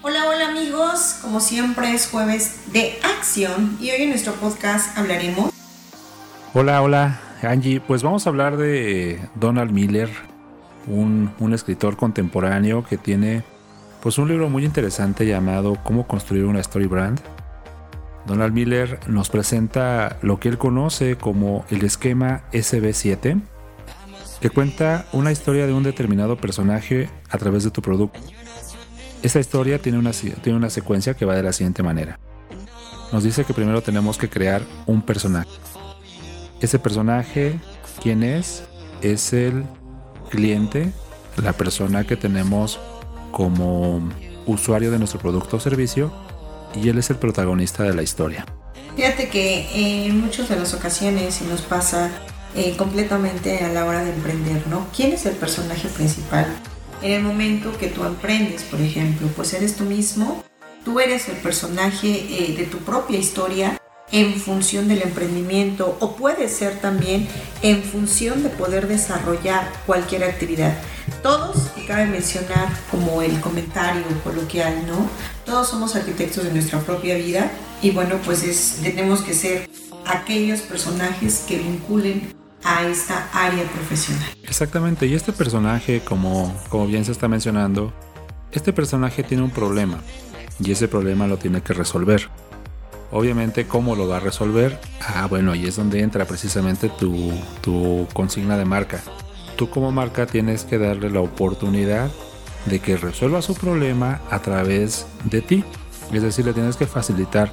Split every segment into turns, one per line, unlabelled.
Hola, hola amigos, como siempre es jueves de acción y hoy en nuestro podcast hablaremos.
Hola, hola Angie, pues vamos a hablar de Donald Miller, un, un escritor contemporáneo que tiene pues un libro muy interesante llamado Cómo construir una story brand. Donald Miller nos presenta lo que él conoce como el esquema SB7, que cuenta una historia de un determinado personaje a través de tu producto. Esta historia tiene una, tiene una secuencia que va de la siguiente manera. Nos dice que primero tenemos que crear un personaje. Ese personaje, ¿quién es? Es el cliente, la persona que tenemos como usuario de nuestro producto o servicio y él es el protagonista de la historia.
Fíjate que en muchas de las ocasiones, nos pasa eh, completamente a la hora de emprender, ¿no? ¿Quién es el personaje principal? En el momento que tú emprendes, por ejemplo, pues eres tú mismo, tú eres el personaje eh, de tu propia historia en función del emprendimiento o puede ser también en función de poder desarrollar cualquier actividad. Todos, y cabe mencionar como el comentario coloquial, ¿no? Todos somos arquitectos de nuestra propia vida y bueno, pues es, tenemos que ser aquellos personajes que vinculen esta área profesional.
Exactamente, y este personaje, como, como bien se está mencionando, este personaje tiene un problema y ese problema lo tiene que resolver. Obviamente, ¿cómo lo va a resolver? Ah, bueno, ahí es donde entra precisamente tu, tu consigna de marca. Tú como marca tienes que darle la oportunidad de que resuelva su problema a través de ti. Es decir, le tienes que facilitar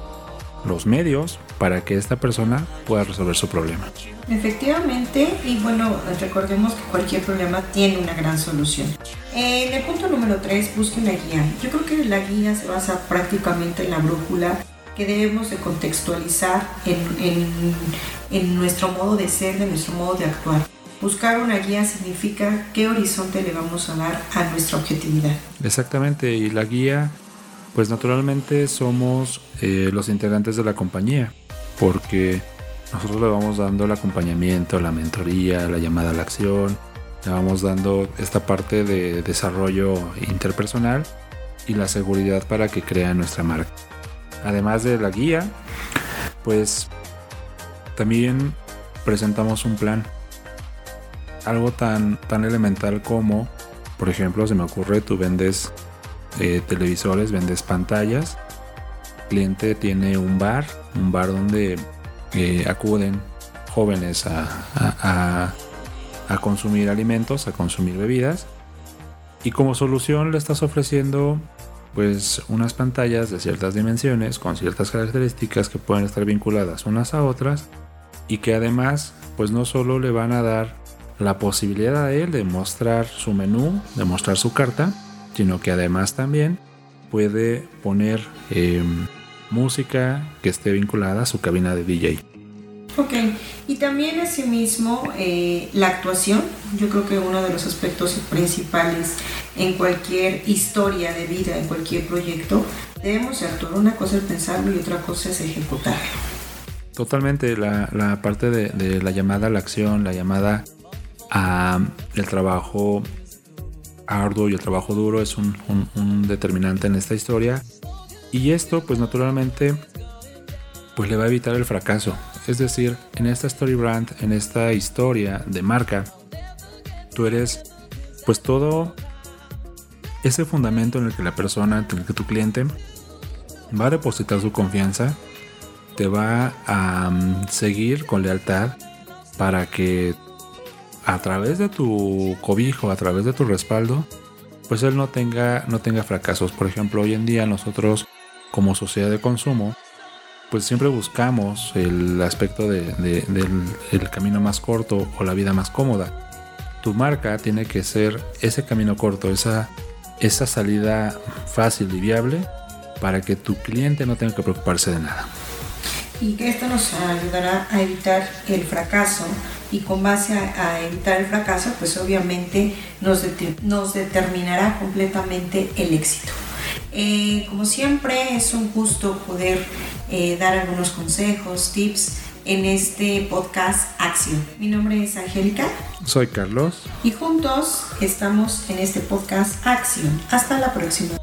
los medios para que esta persona pueda resolver su problema.
Efectivamente, y bueno, recordemos que cualquier problema tiene una gran solución. En el punto número 3, busque una guía. Yo creo que la guía se basa prácticamente en la brújula que debemos de contextualizar en, en, en nuestro modo de ser, de nuestro modo de actuar. Buscar una guía significa qué horizonte le vamos a dar a nuestra objetividad.
Exactamente, y la guía, pues naturalmente somos eh, los integrantes de la compañía, porque nosotros le vamos dando el acompañamiento, la mentoría, la llamada a la acción, le vamos dando esta parte de desarrollo interpersonal y la seguridad para que crea nuestra marca. Además de la guía, pues también presentamos un plan. Algo tan, tan elemental como, por ejemplo, se me ocurre, tú vendes eh, televisores, vendes pantallas. El cliente tiene un bar, un bar donde eh, acuden jóvenes a, a, a consumir alimentos, a consumir bebidas. Y como solución le estás ofreciendo pues unas pantallas de ciertas dimensiones con ciertas características que pueden estar vinculadas unas a otras y que además pues no solo le van a dar la posibilidad a él de mostrar su menú, de mostrar su carta, sino que además también puede poner eh, música que esté vinculada a su cabina de DJ.
Ok, y también asimismo eh, la actuación, yo creo que uno de los aspectos principales en cualquier historia de vida, en cualquier proyecto, debemos actuar. Una cosa es pensarlo y otra cosa es ejecutarlo.
Totalmente, la, la parte de, de, la llamada a la acción, la llamada a el trabajo arduo y el trabajo duro es un, determinante en esta historia. Y esto, pues naturalmente, pues le va a evitar el fracaso. Es decir, en esta story brand, en esta historia de marca, tú eres pues todo ese fundamento en el que la persona, en el que tu cliente va a depositar su confianza, te va a um, seguir con lealtad para que a través de tu cobijo, a través de tu respaldo, pues él no tenga, no tenga fracasos. Por ejemplo, hoy en día nosotros como sociedad de consumo, pues siempre buscamos el aspecto de, de, del el camino más corto o la vida más cómoda. Tu marca tiene que ser ese camino corto, esa esa salida fácil y viable para que tu cliente no tenga que preocuparse de nada.
Y que esto nos ayudará a evitar el fracaso y con base a, evitar el fracaso, pues obviamente nos, nos determinará completamente el éxito. Eh, como siempre es un gusto poder eh, dar algunos consejos, tips en este podcast Acción. Mi nombre es Angélica.
Soy Carlos.
Y juntos estamos en este podcast Acción. Hasta la próxima.